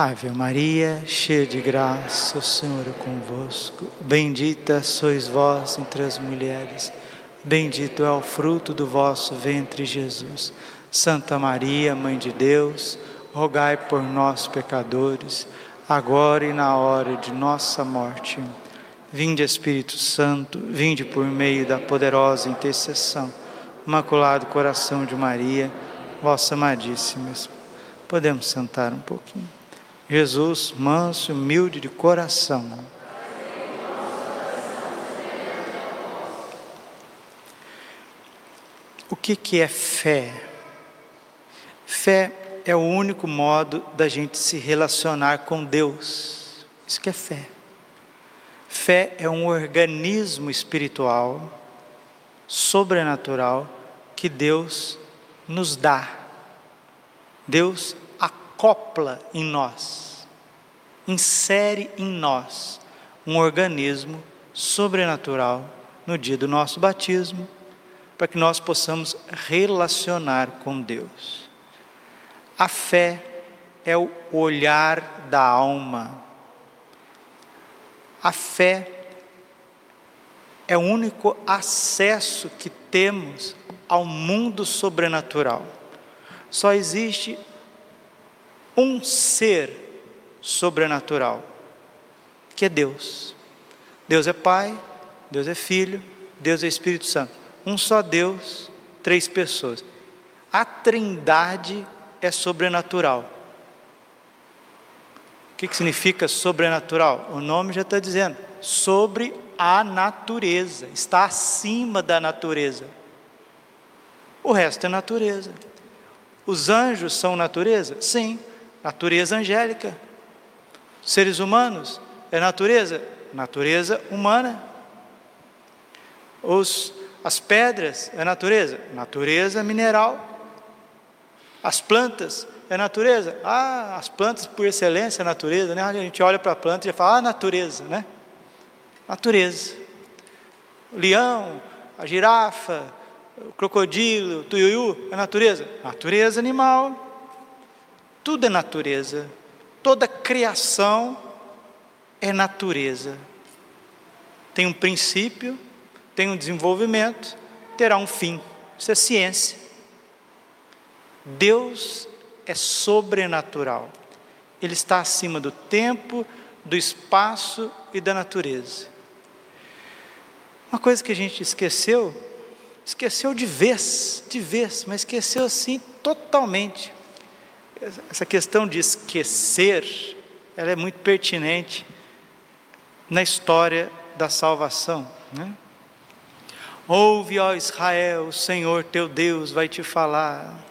Ave Maria, cheia de graça, o Senhor é convosco. Bendita sois vós entre as mulheres, bendito é o fruto do vosso ventre, Jesus. Santa Maria, Mãe de Deus, rogai por nós, pecadores, agora e na hora de nossa morte. Vinde, Espírito Santo, vinde por meio da poderosa intercessão. Imaculado coração de Maria, vossa amadíssima. Podemos sentar um pouquinho. Jesus, manso e humilde de coração. O que, que é fé? Fé é o único modo da gente se relacionar com Deus. Isso que é fé. Fé é um organismo espiritual, sobrenatural, que Deus nos dá. Deus acopla em nós, insere em nós um organismo sobrenatural no dia do nosso batismo, para que nós possamos relacionar com Deus. A fé é o olhar da alma. A fé é o único acesso que temos ao mundo sobrenatural. Só existe um ser sobrenatural, que é Deus. Deus é Pai, Deus é Filho, Deus é Espírito Santo. Um só Deus, três pessoas. A Trindade é sobrenatural. O que, que significa sobrenatural? O nome já está dizendo, sobre a natureza, está acima da natureza. O resto é natureza. Os anjos são natureza? Sim natureza angélica. Seres humanos é natureza, natureza humana. Os, as pedras é natureza, natureza mineral. As plantas é natureza, ah, as plantas por excelência é natureza, né? A gente olha para a planta e já fala, ah, natureza, né? Natureza. O leão, a girafa, o crocodilo, o tuiuiu é natureza, natureza animal tudo é natureza, toda criação é natureza. Tem um princípio, tem um desenvolvimento, terá um fim. Isso é ciência. Deus é sobrenatural. Ele está acima do tempo, do espaço e da natureza. Uma coisa que a gente esqueceu, esqueceu de vez, de vez, mas esqueceu assim totalmente essa questão de esquecer, ela é muito pertinente na história da salvação. Né? Ouve, ó Israel, o Senhor teu Deus vai te falar.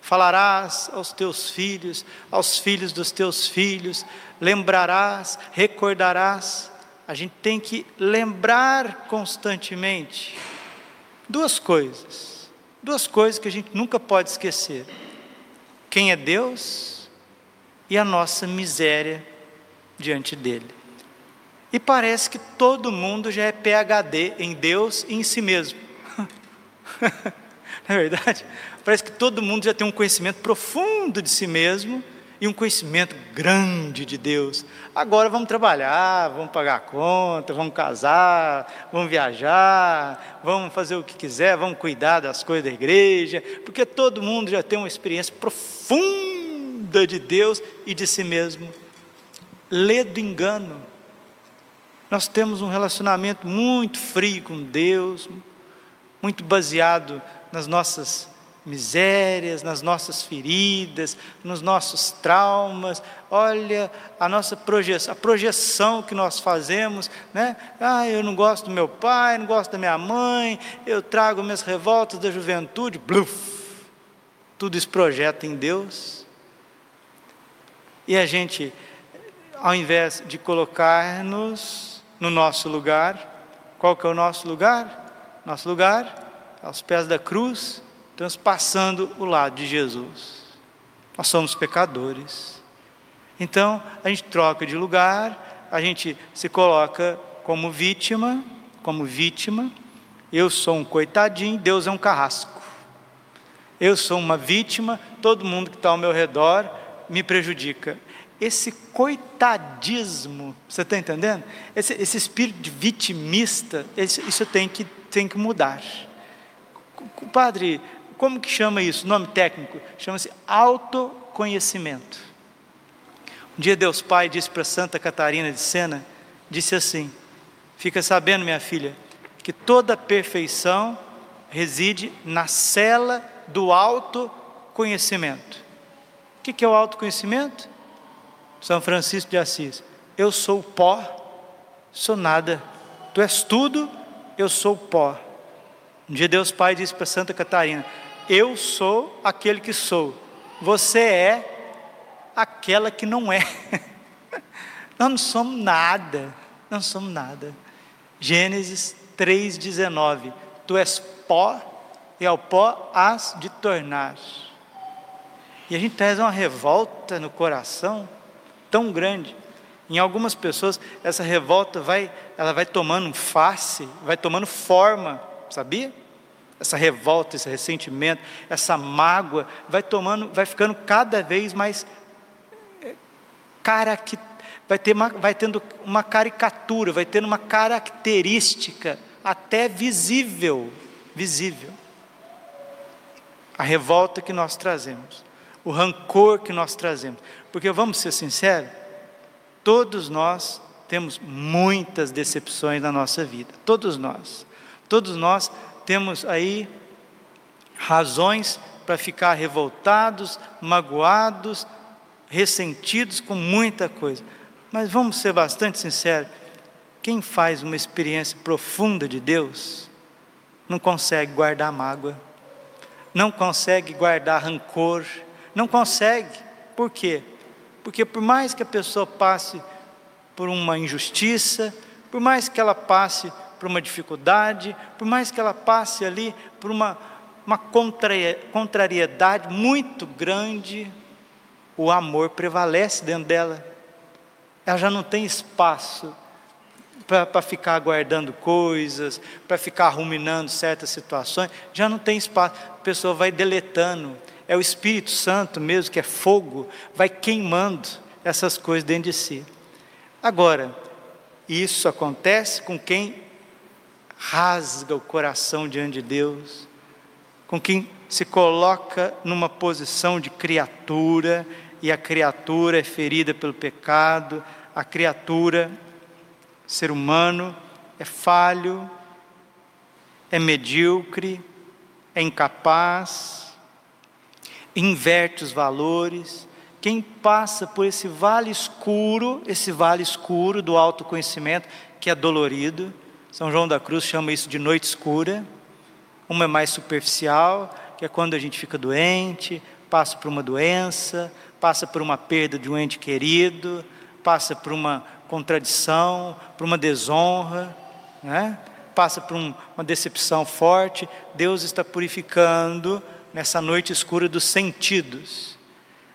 Falarás aos teus filhos, aos filhos dos teus filhos, lembrarás, recordarás. A gente tem que lembrar constantemente duas coisas, duas coisas que a gente nunca pode esquecer quem é Deus e a nossa miséria diante dele. E parece que todo mundo já é PhD em Deus e em si mesmo. Não é verdade? Parece que todo mundo já tem um conhecimento profundo de si mesmo e um conhecimento grande de Deus. Agora vamos trabalhar, vamos pagar a conta, vamos casar, vamos viajar, vamos fazer o que quiser, vamos cuidar das coisas da igreja, porque todo mundo já tem uma experiência profunda de Deus e de si mesmo. Lê do engano. Nós temos um relacionamento muito frio com Deus, muito baseado nas nossas misérias, nas nossas feridas, nos nossos traumas. Olha a nossa projeção, a projeção que nós fazemos, né? Ah, eu não gosto do meu pai, não gosto da minha mãe, eu trago minhas revoltas da juventude, bluf. Tudo isso projeta em Deus. E a gente, ao invés de colocar-nos no nosso lugar, qual que é o nosso lugar? Nosso lugar aos pés da cruz, Estamos passando o lado de Jesus. Nós somos pecadores. Então, a gente troca de lugar, a gente se coloca como vítima, como vítima. Eu sou um coitadinho, Deus é um carrasco. Eu sou uma vítima, todo mundo que está ao meu redor me prejudica. esse coitadismo, você está entendendo? Esse, esse, espírito de vitimista, esse, isso tem que, tem que mudar. Padre, como que chama isso? Nome técnico? Chama-se autoconhecimento. Um dia Deus Pai disse para Santa Catarina de Sena, disse assim: Fica sabendo, minha filha, que toda perfeição reside na cela do autoconhecimento. O que é o autoconhecimento? São Francisco de Assis. Eu sou pó, sou nada. Tu és tudo, eu sou pó. Um dia Deus Pai disse para Santa Catarina: Eu sou aquele que sou. Você é aquela que não é. Nós não somos nada. Não somos nada. Gênesis 3,19. Tu és pó, e ao pó has de tornar. E a gente traz uma revolta no coração tão grande. Em algumas pessoas, essa revolta vai, ela vai tomando face, vai tomando forma, sabia? Essa revolta, esse ressentimento, essa mágoa, vai tomando, vai ficando cada vez mais eh, cara que vai, ter uma, vai tendo uma caricatura, vai tendo uma característica até visível, visível. A revolta que nós trazemos, o rancor que nós trazemos. Porque vamos ser sinceros, todos nós temos muitas decepções na nossa vida, todos nós. Todos nós temos aí razões para ficar revoltados, magoados, ressentidos com muita coisa. Mas vamos ser bastante sinceros: quem faz uma experiência profunda de Deus, não consegue guardar mágoa, não consegue guardar rancor, não consegue. Por quê? Porque por mais que a pessoa passe por uma injustiça, por mais que ela passe por uma dificuldade, por mais que ela passe ali por uma, uma contrariedade muito grande, o amor prevalece dentro dela. Ela já não tem espaço para ficar aguardando coisas, para ficar ruminando certas situações, já não tem espaço, a pessoa vai deletando, é o Espírito Santo mesmo, que é fogo, vai queimando essas coisas dentro de si. Agora, isso acontece com quem rasga o coração diante de Deus, com quem se coloca numa posição de criatura, e a criatura é ferida pelo pecado, a criatura ser humano é falho, é medíocre, é incapaz, inverte os valores. Quem passa por esse vale escuro, esse vale escuro do autoconhecimento, que é dolorido, São João da Cruz chama isso de noite escura. Uma é mais superficial, que é quando a gente fica doente, passa por uma doença, passa por uma perda de um ente querido, passa por uma contradição, por uma desonra, né? passa por um, uma decepção forte. Deus está purificando nessa noite escura dos sentidos.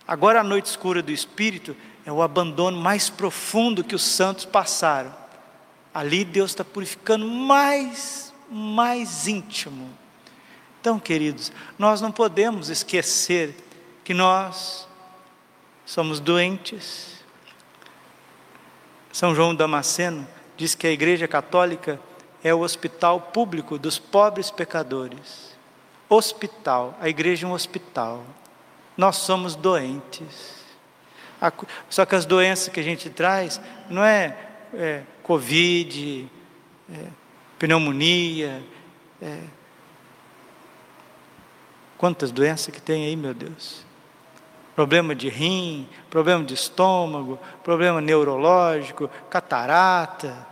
Agora, a noite escura do espírito é o abandono mais profundo que os santos passaram. Ali Deus está purificando mais, mais íntimo. Então, queridos, nós não podemos esquecer que nós somos doentes, são João Damasceno diz que a Igreja Católica é o hospital público dos pobres pecadores. Hospital, a igreja é um hospital. Nós somos doentes. Só que as doenças que a gente traz não é, é Covid, é, pneumonia, é, quantas doenças que tem aí, meu Deus? problema de rim, problema de estômago, problema neurológico, catarata,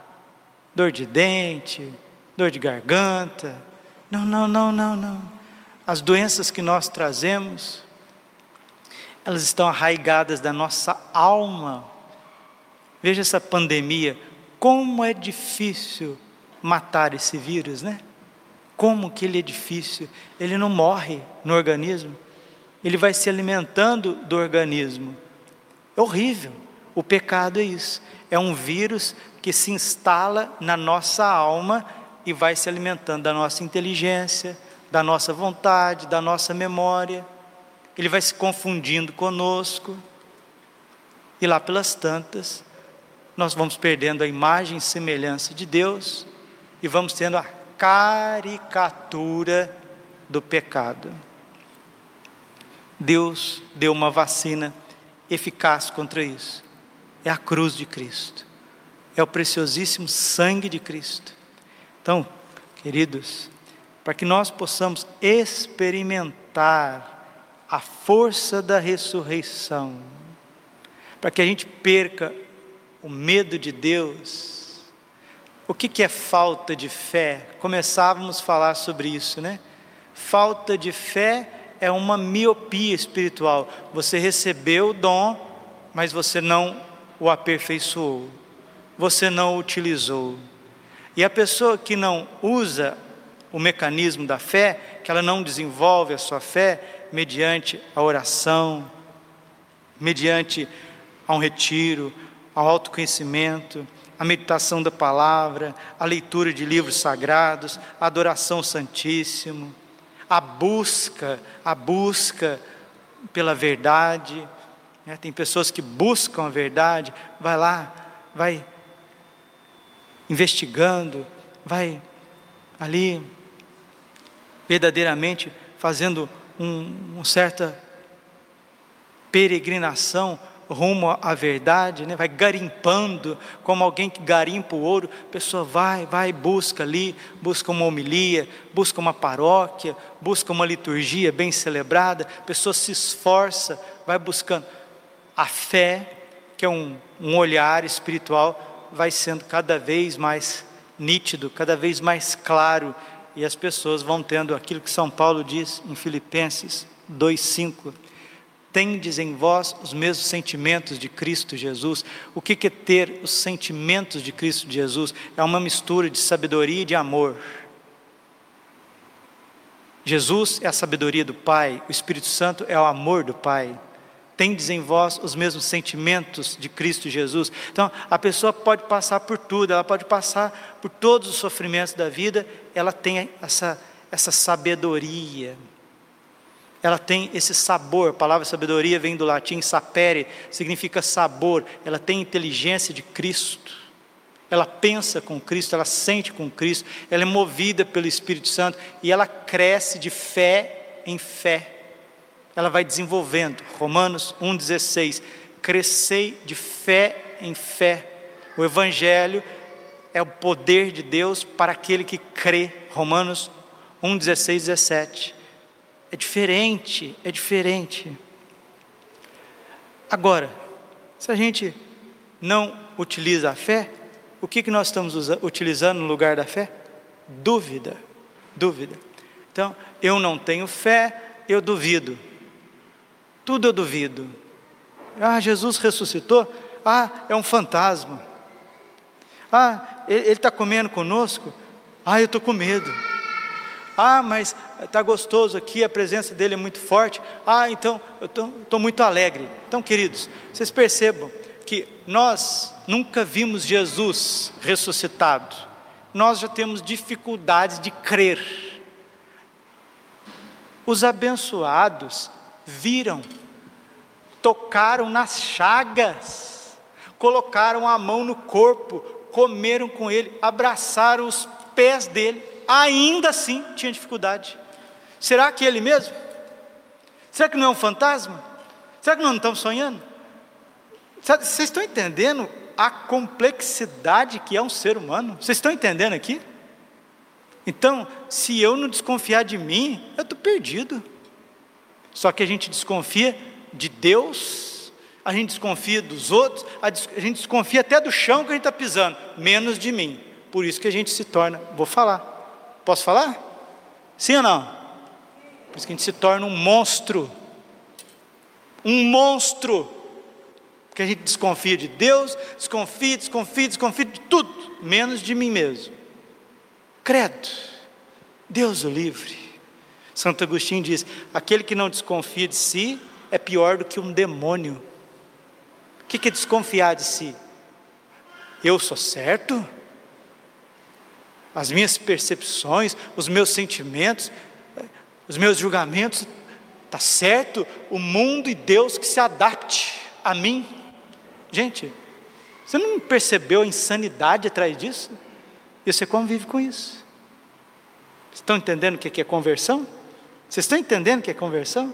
dor de dente, dor de garganta. Não, não, não, não, não. As doenças que nós trazemos, elas estão arraigadas da nossa alma. Veja essa pandemia, como é difícil matar esse vírus, né? Como que ele é difícil, ele não morre no organismo ele vai se alimentando do organismo. É horrível. O pecado é isso. É um vírus que se instala na nossa alma e vai se alimentando da nossa inteligência, da nossa vontade, da nossa memória. Ele vai se confundindo conosco. E lá pelas tantas, nós vamos perdendo a imagem e semelhança de Deus e vamos tendo a caricatura do pecado. Deus deu uma vacina eficaz contra isso. É a cruz de Cristo. É o preciosíssimo sangue de Cristo. Então, queridos, para que nós possamos experimentar a força da ressurreição, para que a gente perca o medo de Deus. O que, que é falta de fé? Começávamos a falar sobre isso, né? Falta de fé é uma miopia espiritual. Você recebeu o dom, mas você não o aperfeiçoou, você não o utilizou. E a pessoa que não usa o mecanismo da fé, que ela não desenvolve a sua fé mediante a oração, mediante a um retiro, ao autoconhecimento, a meditação da palavra, a leitura de livros sagrados, a adoração ao Santíssimo, a busca, a busca pela verdade. Né? Tem pessoas que buscam a verdade, vai lá, vai investigando, vai ali verdadeiramente fazendo um, uma certa peregrinação rumo à verdade, né? vai garimpando, como alguém que garimpa o ouro, a pessoa vai, vai, busca ali, busca uma homilia, busca uma paróquia, busca uma liturgia bem celebrada, a pessoa se esforça, vai buscando. A fé, que é um, um olhar espiritual, vai sendo cada vez mais nítido, cada vez mais claro, e as pessoas vão tendo aquilo que São Paulo diz em Filipenses 2,5 tendes em vós os mesmos sentimentos de Cristo Jesus. O que é ter os sentimentos de Cristo Jesus? É uma mistura de sabedoria e de amor. Jesus é a sabedoria do Pai, o Espírito Santo é o amor do Pai. Tendes em vós os mesmos sentimentos de Cristo Jesus. Então, a pessoa pode passar por tudo, ela pode passar por todos os sofrimentos da vida, ela tem essa, essa sabedoria ela tem esse sabor, a palavra sabedoria vem do latim sapere, significa sabor, ela tem inteligência de Cristo, ela pensa com Cristo, ela sente com Cristo, ela é movida pelo Espírito Santo e ela cresce de fé em fé, ela vai desenvolvendo, Romanos 1,16, crescei de fé em fé, o Evangelho é o poder de Deus para aquele que crê, Romanos 1,16, 17, é diferente, é diferente. Agora, se a gente não utiliza a fé, o que, que nós estamos utilizando no lugar da fé? Dúvida, dúvida. Então, eu não tenho fé, eu duvido. Tudo eu duvido. Ah, Jesus ressuscitou? Ah, é um fantasma. Ah, ele está comendo conosco? Ah, eu estou com medo. Ah, mas está gostoso aqui, a presença dele é muito forte. Ah, então eu estou muito alegre. Então, queridos, vocês percebam que nós nunca vimos Jesus ressuscitado. Nós já temos dificuldades de crer. Os abençoados viram, tocaram nas chagas, colocaram a mão no corpo, comeram com ele, abraçaram os pés dele ainda assim tinha dificuldade. Será que ele mesmo? Será que não é um fantasma? Será que nós não estamos sonhando? Vocês estão entendendo a complexidade que é um ser humano? Vocês estão entendendo aqui? Então, se eu não desconfiar de mim, eu estou perdido. Só que a gente desconfia de Deus, a gente desconfia dos outros, a gente desconfia até do chão que a gente está pisando, menos de mim. Por isso que a gente se torna, vou falar, Posso falar? Sim ou não? Por isso que a gente se torna um monstro. Um monstro. Porque a gente desconfia de Deus, desconfia, desconfia, desconfia de tudo, menos de mim mesmo. Credo. Deus o livre. Santo Agostinho diz: aquele que não desconfia de si é pior do que um demônio. O que é desconfiar de si? Eu sou certo? As minhas percepções, os meus sentimentos, os meus julgamentos, está certo? O mundo e Deus que se adapte a mim. Gente, você não percebeu a insanidade atrás disso? E você convive com isso. Estão entendendo o que é conversão? Vocês estão entendendo o que é conversão?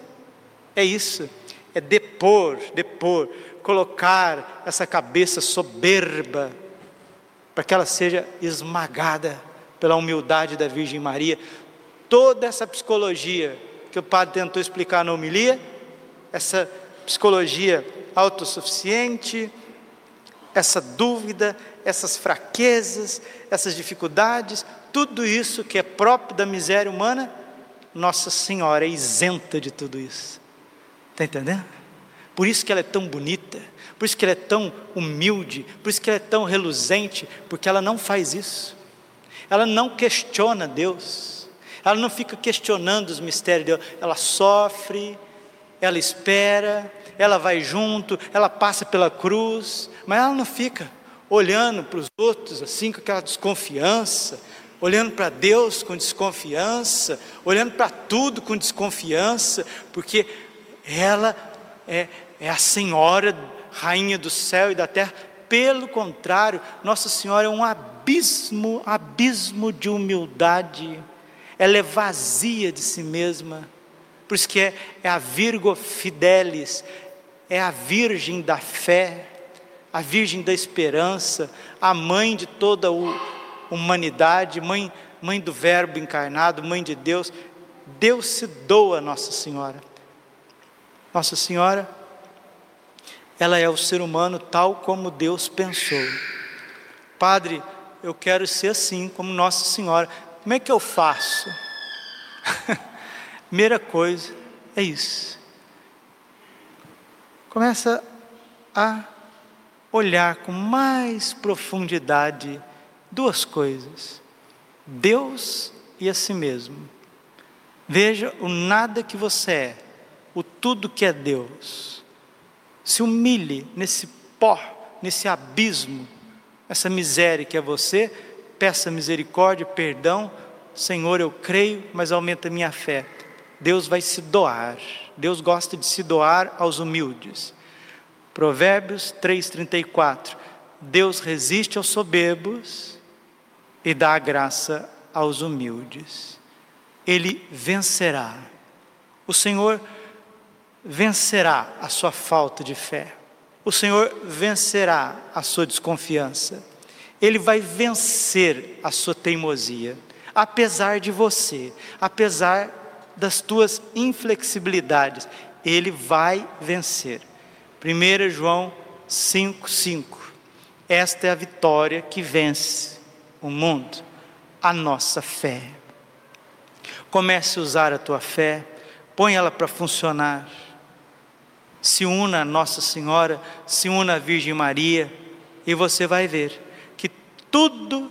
É isso, é depor, depor, colocar essa cabeça soberba para que ela seja esmagada pela humildade da Virgem Maria. Toda essa psicologia que o padre tentou explicar na homilia, essa psicologia autossuficiente, essa dúvida, essas fraquezas, essas dificuldades, tudo isso que é próprio da miséria humana, Nossa Senhora é isenta de tudo isso. Está entendendo? Por isso que ela é tão bonita, por isso que ela é tão humilde, por isso que ela é tão reluzente, porque ela não faz isso. Ela não questiona Deus, ela não fica questionando os mistérios de Deus, ela sofre, ela espera, ela vai junto, ela passa pela cruz, mas ela não fica olhando para os outros assim com aquela desconfiança, olhando para Deus com desconfiança, olhando para tudo com desconfiança, porque ela é, é a Senhora, Rainha do céu e da terra. Pelo contrário, Nossa Senhora é um abismo, abismo de humildade. Ela é vazia de si mesma. Por isso que é, é a Virgo Fidelis, é a Virgem da fé, a Virgem da esperança, a mãe de toda a humanidade, mãe, mãe do Verbo encarnado, mãe de Deus. Deus se doa Nossa Senhora. Nossa Senhora, ela é o ser humano tal como Deus pensou. Padre, eu quero ser assim como Nossa Senhora. Como é que eu faço? Primeira coisa é isso. Começa a olhar com mais profundidade duas coisas: Deus e a si mesmo. Veja o nada que você é, o tudo que é Deus. Se humilhe nesse pó, nesse abismo, essa miséria que é você, peça misericórdia, perdão. Senhor, eu creio, mas aumenta minha fé. Deus vai se doar. Deus gosta de se doar aos humildes. Provérbios 3:34. Deus resiste aos soberbos e dá a graça aos humildes. Ele vencerá. O Senhor vencerá a sua falta de fé. O Senhor vencerá a sua desconfiança. Ele vai vencer a sua teimosia, apesar de você, apesar das tuas inflexibilidades, ele vai vencer. 1 João 5,5. Esta é a vitória que vence o mundo, a nossa fé. Comece a usar a tua fé, põe ela para funcionar. Se una a Nossa Senhora, se una à Virgem Maria, e você vai ver que tudo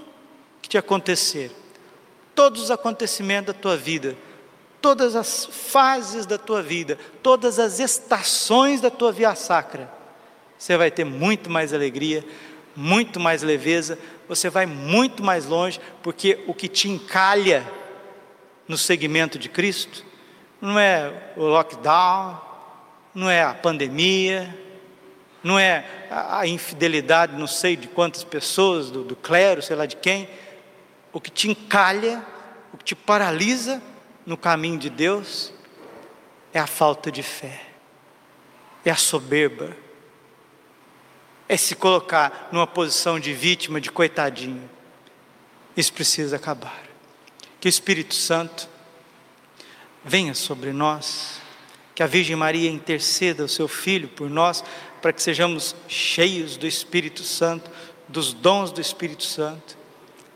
que te acontecer, todos os acontecimentos da tua vida, todas as fases da tua vida, todas as estações da tua via sacra, você vai ter muito mais alegria, muito mais leveza, você vai muito mais longe, porque o que te encalha no segmento de Cristo não é o lockdown, não é a pandemia, não é a infidelidade, não sei de quantas pessoas, do, do clero, sei lá de quem. O que te encalha, o que te paralisa, no caminho de Deus é a falta de fé, é a soberba, é se colocar numa posição de vítima, de coitadinho. Isso precisa acabar. Que o Espírito Santo venha sobre nós, que a Virgem Maria interceda o seu Filho por nós, para que sejamos cheios do Espírito Santo, dos dons do Espírito Santo.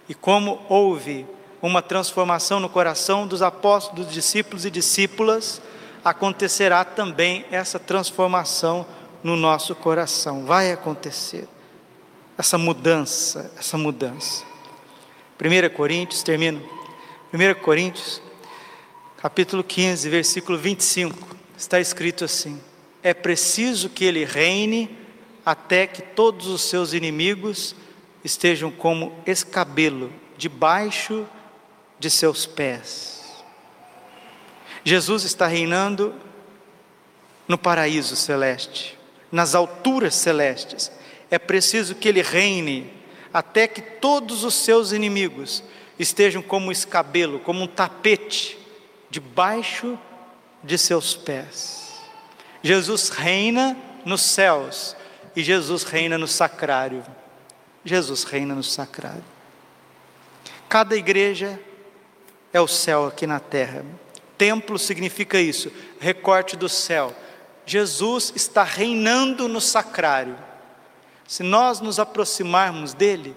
E como houve uma transformação no coração dos apóstolos, dos discípulos e discípulas, acontecerá também essa transformação no nosso coração. Vai acontecer essa mudança, essa mudança. 1 Coríntios, termino. 1 Coríntios, capítulo 15, versículo 25, está escrito assim: É preciso que ele reine até que todos os seus inimigos estejam como escabelo debaixo de seus pés. Jesus está reinando no paraíso celeste, nas alturas celestes. é preciso que ele reine até que todos os seus inimigos estejam como escabelo, como um tapete, debaixo de seus pés. Jesus reina nos céus e Jesus reina no sacrário. Jesus reina no sacrário. Cada igreja é o céu aqui na terra. Templo significa isso, recorte do céu. Jesus está reinando no sacrário. Se nós nos aproximarmos dele,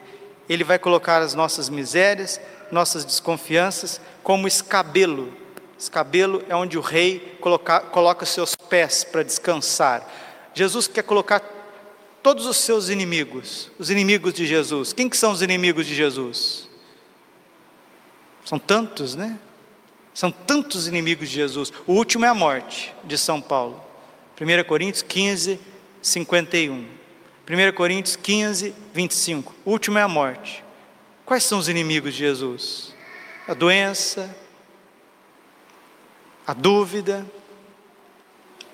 ele vai colocar as nossas misérias, nossas desconfianças como escabelo. Escabelo é onde o rei coloca, coloca seus pés para descansar. Jesus quer colocar todos os seus inimigos, os inimigos de Jesus. Quem que são os inimigos de Jesus? São tantos, né? São tantos inimigos de Jesus. O último é a morte de São Paulo. 1 Coríntios 15, 51. 1 Coríntios 15, 25. O último é a morte. Quais são os inimigos de Jesus? A doença, a dúvida,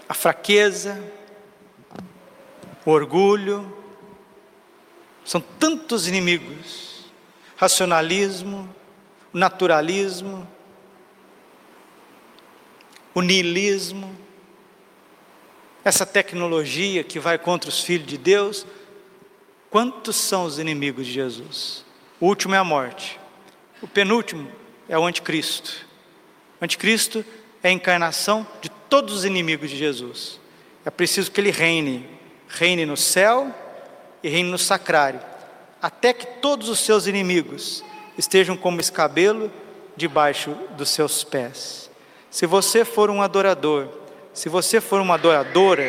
a fraqueza, o orgulho. São tantos inimigos. Racionalismo, naturalismo, o niilismo, essa tecnologia que vai contra os filhos de Deus. Quantos são os inimigos de Jesus? O último é a morte, o penúltimo é o anticristo. O anticristo é a encarnação de todos os inimigos de Jesus. É preciso que ele reine, reine no céu e reine no sacrário, até que todos os seus inimigos estejam como escabelo debaixo dos seus pés. Se você for um adorador, se você for uma adoradora,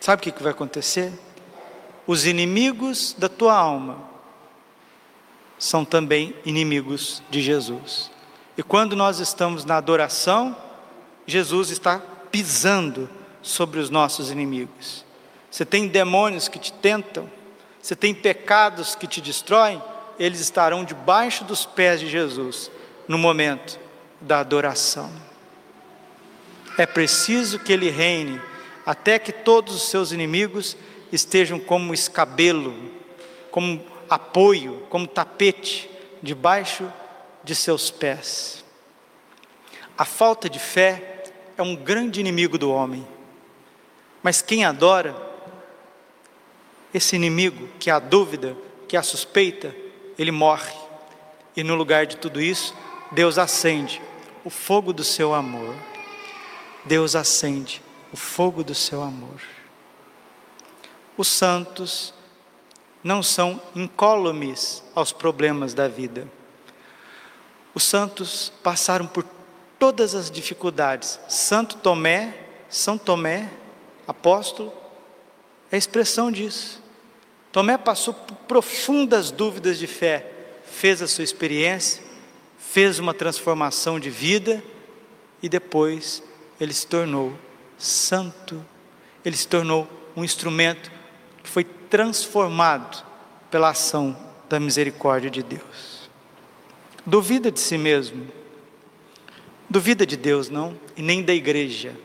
sabe o que vai acontecer? Os inimigos da tua alma são também inimigos de Jesus. E quando nós estamos na adoração, Jesus está pisando sobre os nossos inimigos. Você tem demônios que te tentam, você tem pecados que te destroem, eles estarão debaixo dos pés de Jesus no momento da adoração. É preciso que ele reine até que todos os seus inimigos estejam como escabelo, como apoio, como tapete debaixo de seus pés. A falta de fé é um grande inimigo do homem. Mas quem adora, esse inimigo que a dúvida, que a suspeita, ele morre. E no lugar de tudo isso, Deus acende o fogo do seu amor. Deus acende o fogo do seu amor. Os santos não são incólumes aos problemas da vida. Os santos passaram por todas as dificuldades. Santo Tomé, São Tomé, apóstolo, é a expressão disso. Tomé passou por profundas dúvidas de fé, fez a sua experiência, fez uma transformação de vida e depois ele se tornou santo, ele se tornou um instrumento que foi transformado pela ação da misericórdia de Deus. Duvida de si mesmo, duvida de Deus não, e nem da igreja.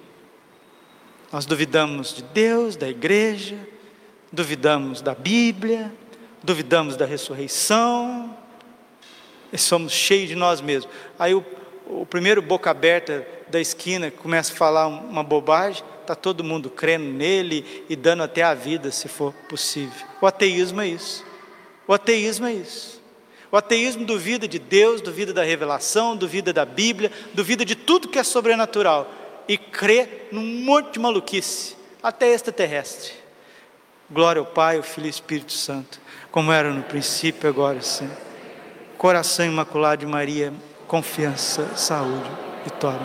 Nós duvidamos de Deus, da igreja, duvidamos da Bíblia, duvidamos da ressurreição, e somos cheios de nós mesmos. Aí o, o primeiro boca aberta da esquina começa a falar uma bobagem, está todo mundo crendo nele e dando até a vida, se for possível. O ateísmo é isso. O ateísmo é isso. O ateísmo duvida de Deus, duvida da revelação, duvida da Bíblia, duvida de tudo que é sobrenatural e crê num monte de maluquice, até extraterrestre. Glória ao Pai, ao Filho e ao Espírito Santo, como era no princípio, agora sim. Coração imaculado de Maria, confiança, saúde, vitória.